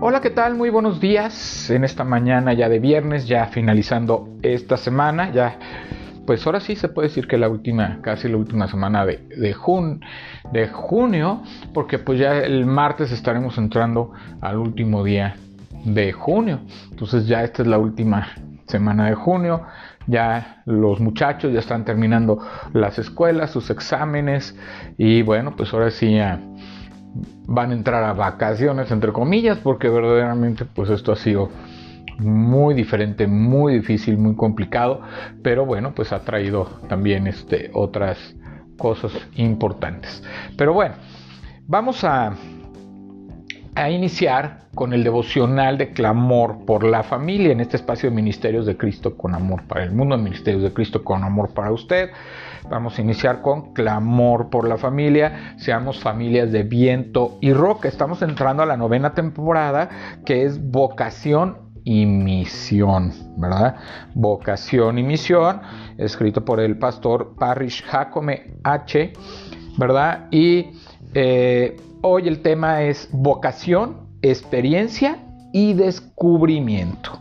Hola, ¿qué tal? Muy buenos días en esta mañana ya de viernes, ya finalizando esta semana, ya pues ahora sí se puede decir que la última, casi la última semana de, de, junio, porque pues ya el martes estaremos entrando al último día de junio. Entonces ya esta es la última semana de junio. Ya los muchachos ya están terminando las escuelas, sus exámenes y bueno, pues ahora sí ya van a entrar a vacaciones entre comillas porque verdaderamente pues esto ha sido muy diferente, muy difícil, muy complicado, pero bueno, pues ha traído también este, otras cosas importantes. Pero bueno, vamos a, a iniciar con el devocional de clamor por la familia en este espacio de Ministerios de Cristo con amor para el mundo, Ministerios de Cristo con amor para usted. Vamos a iniciar con clamor por la familia, seamos familias de viento y roca. Estamos entrando a la novena temporada que es vocación y misión, ¿verdad? Vocación y misión, escrito por el pastor Parrish Jacome H, ¿verdad? Y eh, hoy el tema es vocación, experiencia y descubrimiento,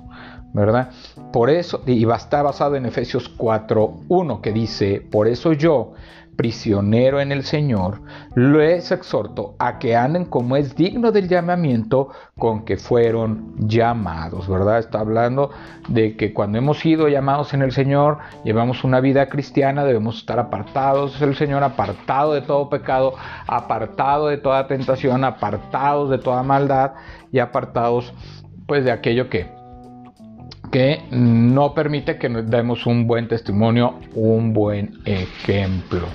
¿verdad? Por eso, y está basado en Efesios 4.1 que dice, por eso yo, prisionero en el Señor, les exhorto a que anden como es digno del llamamiento con que fueron llamados, ¿verdad? Está hablando de que cuando hemos sido llamados en el Señor, llevamos una vida cristiana, debemos estar apartados del Señor, apartado de todo pecado, apartado de toda tentación, apartados de toda maldad y apartados pues de aquello que que no permite que nos demos un buen testimonio, un buen ejemplo.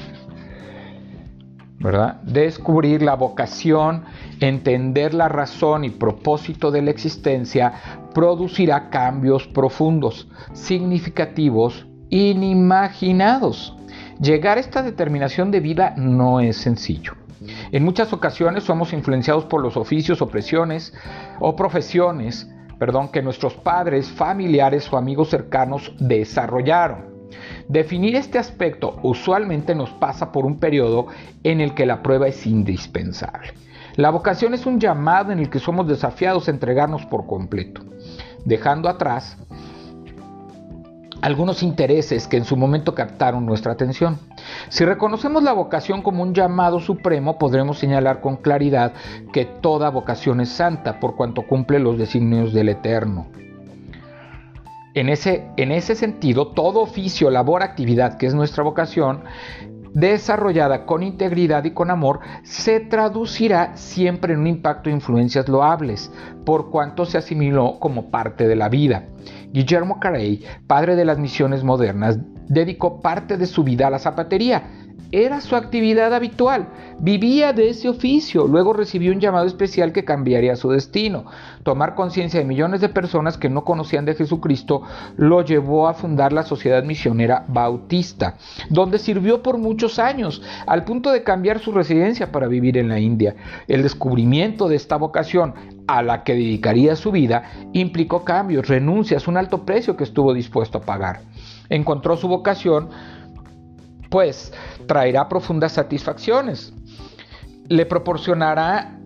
Descubrir la vocación, entender la razón y propósito de la existencia producirá cambios profundos, significativos, inimaginados. Llegar a esta determinación de vida no es sencillo. En muchas ocasiones somos influenciados por los oficios, o profesiones, perdón, que nuestros padres, familiares o amigos cercanos desarrollaron. Definir este aspecto usualmente nos pasa por un periodo en el que la prueba es indispensable. La vocación es un llamado en el que somos desafiados a entregarnos por completo, dejando atrás algunos intereses que en su momento captaron nuestra atención. Si reconocemos la vocación como un llamado supremo, podremos señalar con claridad que toda vocación es santa por cuanto cumple los designios del Eterno. En ese, en ese sentido, todo oficio, labor, actividad, que es nuestra vocación, desarrollada con integridad y con amor, se traducirá siempre en un impacto de influencias loables, por cuanto se asimiló como parte de la vida. Guillermo Carey, padre de las misiones modernas, dedicó parte de su vida a la zapatería, era su actividad habitual. Vivía de ese oficio. Luego recibió un llamado especial que cambiaría su destino. Tomar conciencia de millones de personas que no conocían de Jesucristo lo llevó a fundar la Sociedad Misionera Bautista, donde sirvió por muchos años, al punto de cambiar su residencia para vivir en la India. El descubrimiento de esta vocación a la que dedicaría su vida implicó cambios, renuncias, un alto precio que estuvo dispuesto a pagar. Encontró su vocación pues traerá profundas satisfacciones. Le proporcionará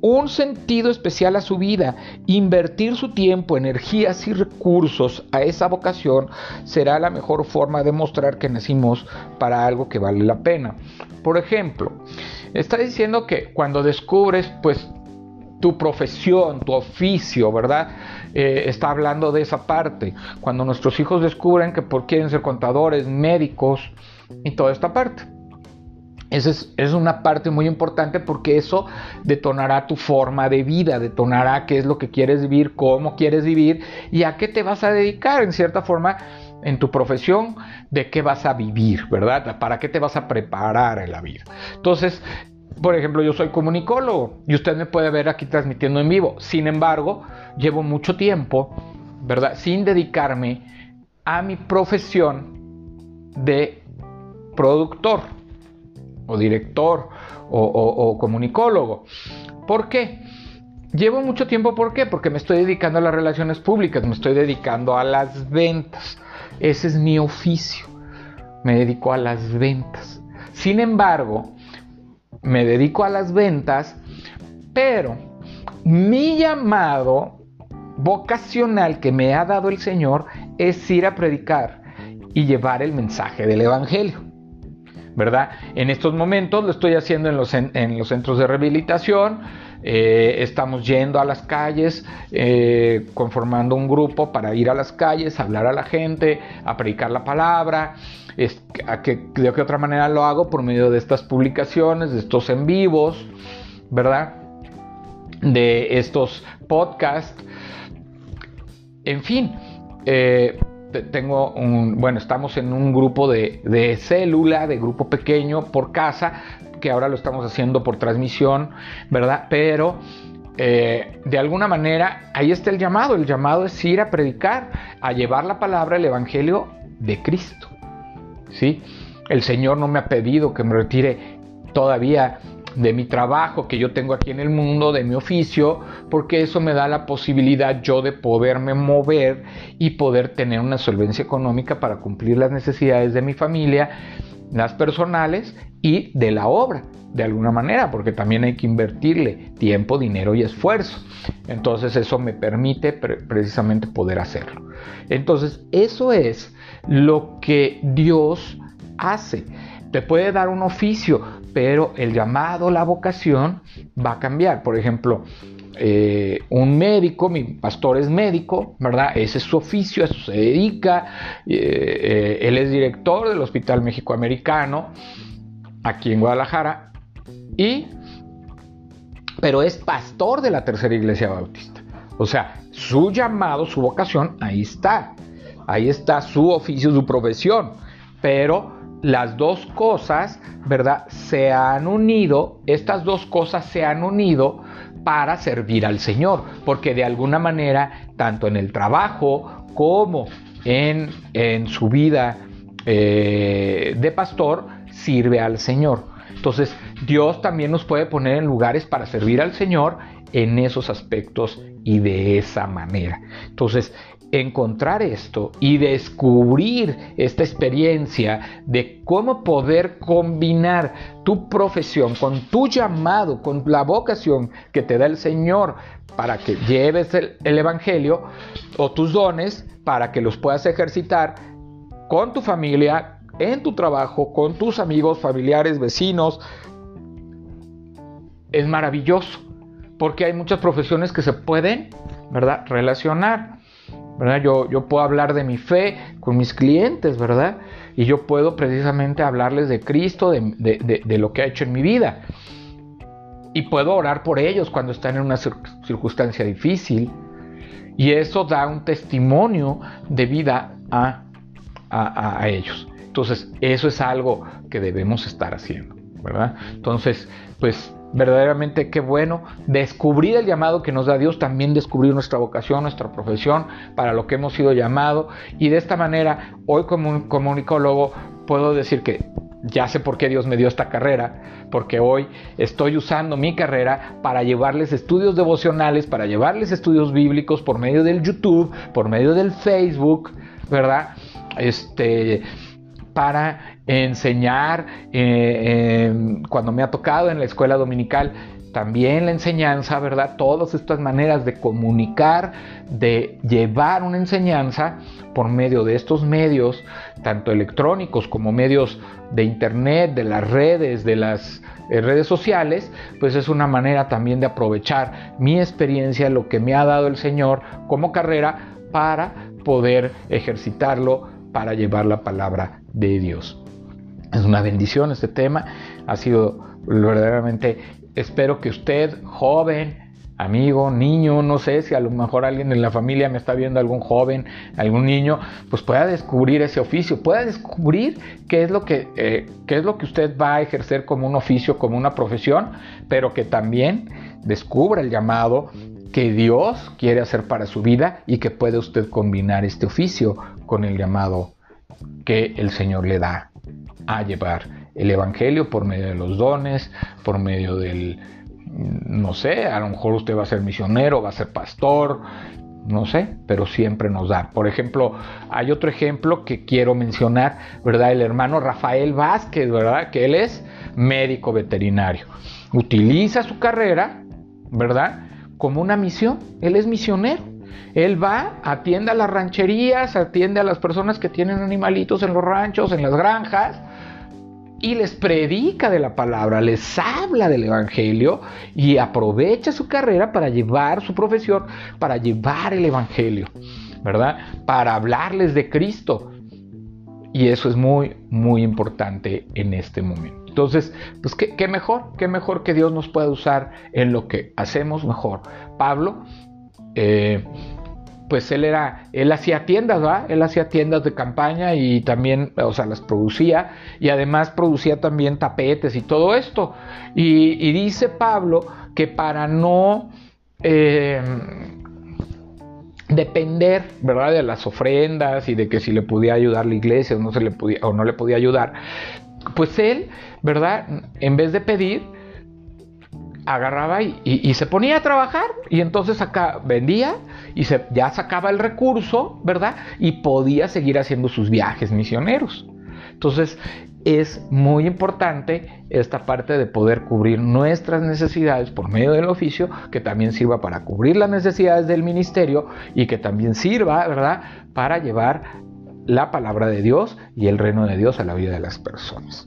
un sentido especial a su vida. Invertir su tiempo, energías y recursos a esa vocación será la mejor forma de mostrar que nacimos para algo que vale la pena. Por ejemplo, está diciendo que cuando descubres pues tu profesión, tu oficio, ¿verdad? Eh, está hablando de esa parte. Cuando nuestros hijos descubren que por quieren ser contadores, médicos, y toda esta parte. Esa es, una parte muy importante porque eso detonará tu forma de vida, detonará qué es lo que quieres vivir, cómo quieres vivir y a qué te vas a dedicar en cierta forma en tu profesión, de qué vas a vivir, ¿verdad? ¿Para qué te vas a preparar en la vida? Entonces, por ejemplo, yo soy comunicólogo y usted me puede ver aquí transmitiendo en vivo. Sin embargo, llevo mucho tiempo, ¿verdad? Sin dedicarme a mi profesión de productor o director o, comunicólogo. ¿Por qué? Llevo mucho tiempo, ¿por qué? Porque me estoy dedicando a las relaciones públicas, me estoy dedicando a las ventas. Ese es mi oficio. Me dedico a las ventas. Sin embargo, me dedico a las ventas, pero mi llamado vocacional que me ha dado el Señor es ir a predicar y llevar el mensaje del Evangelio. ¿Verdad? En estos momentos lo estoy haciendo en los, en, los centros de rehabilitación, eh, estamos yendo a las calles, eh, conformando un grupo para ir a las calles, hablar a la gente, a predicar la palabra. Es, que, de otra manera lo hago por medio de estas publicaciones, de estos en vivos, ¿verdad? De estos podcasts. En fin, eh, tengo un, bueno, estamos en un grupo de, célula, de grupo pequeño por casa, que ahora lo estamos haciendo por transmisión, ¿verdad? Pero eh, de alguna manera ahí está el llamado, el llamado es ir a predicar, a llevar la palabra, el Evangelio de Cristo, ¿sí? El Señor no me ha pedido que me retire todavía de mi trabajo que yo tengo aquí en el mundo, de mi oficio, porque eso me da la posibilidad yo de poderme mover y poder tener una solvencia económica para cumplir las necesidades de mi familia, las personales y de la obra, de alguna manera, porque también hay que invertirle tiempo, dinero y esfuerzo. Entonces eso me permite precisamente poder hacerlo. Entonces eso es lo que Dios hace. Te puede dar un oficio, pero el llamado, la vocación va a cambiar. Por ejemplo, eh, un médico, mi pastor es médico, ¿verdad? Ese es su oficio, a eso se dedica. Eh, eh, él es director del Hospital México Americano, aquí en Guadalajara, y, pero es pastor de la Tercera Iglesia Bautista. O sea, su llamado, su vocación, ahí está. Ahí está su oficio, su profesión. Pero las dos cosas, ¿verdad? Se han unido, estas dos cosas se han unido para servir al Señor, porque de alguna manera, tanto en el trabajo como en, su vida eh, de pastor, sirve al Señor. Entonces, Dios también nos puede poner en lugares para servir al Señor en esos aspectos y de esa manera. Entonces, encontrar esto y descubrir esta experiencia de cómo poder combinar tu profesión con tu llamado, con la vocación que te da el Señor para que lleves el, Evangelio o tus dones para que los puedas ejercitar con tu familia, en tu trabajo, con tus amigos, familiares, vecinos. Es maravilloso porque hay muchas profesiones que se pueden, ¿verdad?, relacionar. Yo, yo puedo hablar de mi fe con mis clientes, ¿verdad? Y yo puedo precisamente hablarles de Cristo, de, lo que ha hecho en mi vida. Y puedo orar por ellos cuando están en una circunstancia difícil. Y eso da un testimonio de vida a, a, ellos. Entonces, eso es algo que debemos estar haciendo, ¿verdad? Entonces, pues verdaderamente qué bueno descubrir el llamado que nos da Dios, también descubrir nuestra vocación, nuestra profesión, para lo que hemos sido llamado. Y de esta manera, hoy como comunicólogo, puedo decir que ya sé por qué Dios me dio esta carrera, porque hoy estoy usando mi carrera para llevarles estudios devocionales, para llevarles estudios bíblicos por medio del YouTube, por medio del Facebook, ¿verdad? Este, para enseñar eh, cuando me ha tocado en la escuela dominical también la enseñanza, ¿verdad? Todas estas maneras de comunicar, de llevar una enseñanza por medio de estos medios, tanto electrónicos como medios de internet, de las redes, de las eh, redes sociales, pues es una manera también de aprovechar mi experiencia, lo que me ha dado el Señor como carrera para poder ejercitarlo, para llevar la palabra de Dios. Es una bendición este tema. Ha sido verdaderamente, espero que usted, joven, amigo, niño, no sé si a lo mejor alguien en la familia me está viendo, algún joven, algún niño, pues pueda descubrir ese oficio, pueda descubrir qué es lo que, eh, qué es lo que usted va a ejercer como un oficio, como una profesión, pero que también descubra el llamado que Dios quiere hacer para su vida y que puede usted combinar este oficio con el llamado que el Señor le da a llevar el Evangelio por medio de los dones, por medio del, no sé, a lo mejor usted va a ser misionero, va a ser pastor, no sé, pero siempre nos da. Por ejemplo, hay otro ejemplo que quiero mencionar, ¿verdad? El hermano Rafael Vázquez, ¿verdad? Que él es médico veterinario. Utiliza su carrera, ¿verdad? como una misión. Él es misionero. Él va, atiende a las rancherías, atiende a las personas que tienen animalitos en los ranchos, en las granjas, y les predica de la palabra, les habla del Evangelio y aprovecha su carrera para llevar su profesión, para llevar el Evangelio, ¿verdad? Para hablarles de Cristo. Y eso es muy, muy importante en este momento. Entonces, pues qué, mejor, qué mejor que Dios nos pueda usar en lo que hacemos mejor. Pablo, eh, pues él era, él hacía tiendas, ¿va? Él hacía tiendas de campaña y también, o sea, las producía y además producía también tapetes y todo esto. Y, dice Pablo que para no eh, depender, ¿verdad? De las ofrendas y de que si le podía ayudar la iglesia o no, se le podía, o no le podía ayudar, pues él, ¿verdad? En vez de pedir, agarraba y, se ponía a trabajar y entonces acá vendía y se, ya sacaba el recurso, ¿verdad? Y podía seguir haciendo sus viajes misioneros. Entonces es muy importante esta parte de poder cubrir nuestras necesidades por medio del oficio, que también sirva para cubrir las necesidades del ministerio y que también sirva, ¿verdad?, para llevar la palabra de Dios y el reino de Dios a la vida de las personas.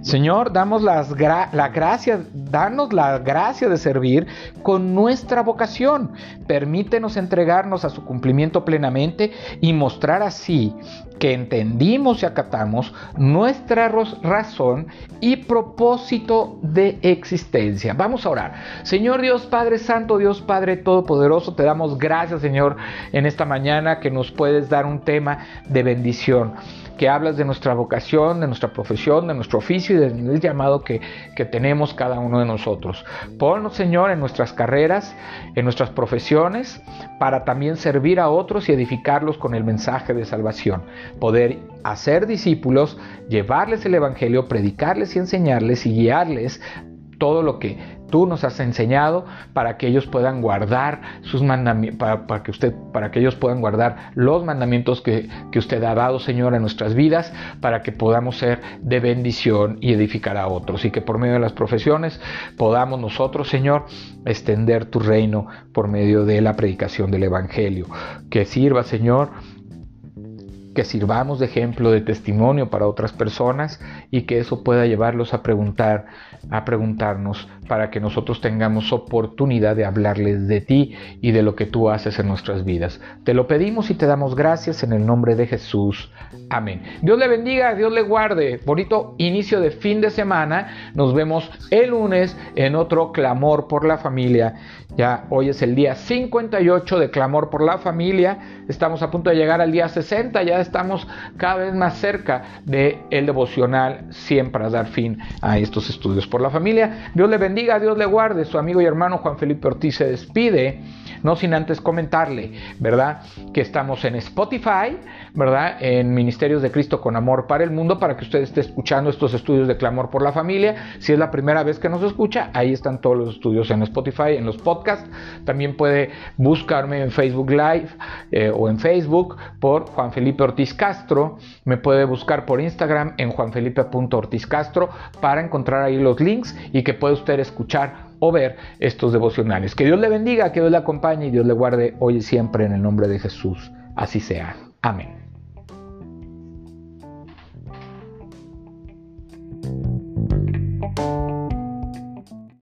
Señor, damos las la gracia, danos la gracia de servir con nuestra vocación. Permítenos entregarnos a su cumplimiento plenamente y mostrar así que entendimos y acatamos nuestra razón y propósito de existencia. Vamos a orar. Señor Dios Padre Santo, Dios Padre Todopoderoso, te damos gracias, Señor, en esta mañana que nos puedes dar un tema de bendición que hablas de nuestra vocación, de nuestra profesión, de nuestro oficio y del llamado que, que tenemos cada uno de nosotros. Ponnos, Señor, en nuestras carreras, en nuestras profesiones, para también servir a otros y edificarlos con el mensaje de salvación. Poder hacer discípulos, llevarles el Evangelio, predicarles y enseñarles y guiarles todo lo que tú nos has enseñado para que ellos puedan guardar sus mandamientos, para, que usted, para que ellos puedan guardar los mandamientos que, que usted ha dado, Señor, en nuestras vidas, para que podamos ser de bendición y edificar a otros. Y que por medio de las profesiones podamos nosotros, Señor, extender tu reino por medio de la predicación del Evangelio. Que sirva, Señor, que sirvamos de ejemplo, de testimonio para otras personas y que eso pueda llevarlos a preguntar, a preguntarnos para que nosotros tengamos oportunidad de hablarles de ti y de lo que tú haces en nuestras vidas. Te lo pedimos y te damos gracias en el nombre de Jesús. Amén. Dios le bendiga, Dios le guarde. Bonito inicio de fin de semana. Nos vemos el lunes en otro clamor por la familia. Ya hoy es el día 58 de clamor por la familia. Estamos a punto de llegar al día 60. Ya estamos cada vez más cerca de el devocional siempre a dar fin a estos estudios por la familia. Dios le bendiga, Dios le guarde. Su amigo y hermano Juan Felipe Ortiz se despide no sin antes comentarle, ¿verdad? Que estamos en Spotify, ¿verdad? En Ministerios de Cristo con Amor para el Mundo, para que usted esté escuchando estos estudios de clamor por la familia. Si es la primera vez que nos escucha, ahí están todos los estudios en Spotify, en los podcasts. También puede buscarme en Facebook Live eh, o en Facebook por Juan Felipe Ortiz Castro. Me puede buscar por Instagram en juanfelipe.ortizcastro para encontrar ahí los links y que puede usted escuchar o ver estos devocionales. Que Dios le bendiga, que Dios le acompañe y Dios le guarde hoy y siempre en el nombre de Jesús. Así sea. Amén.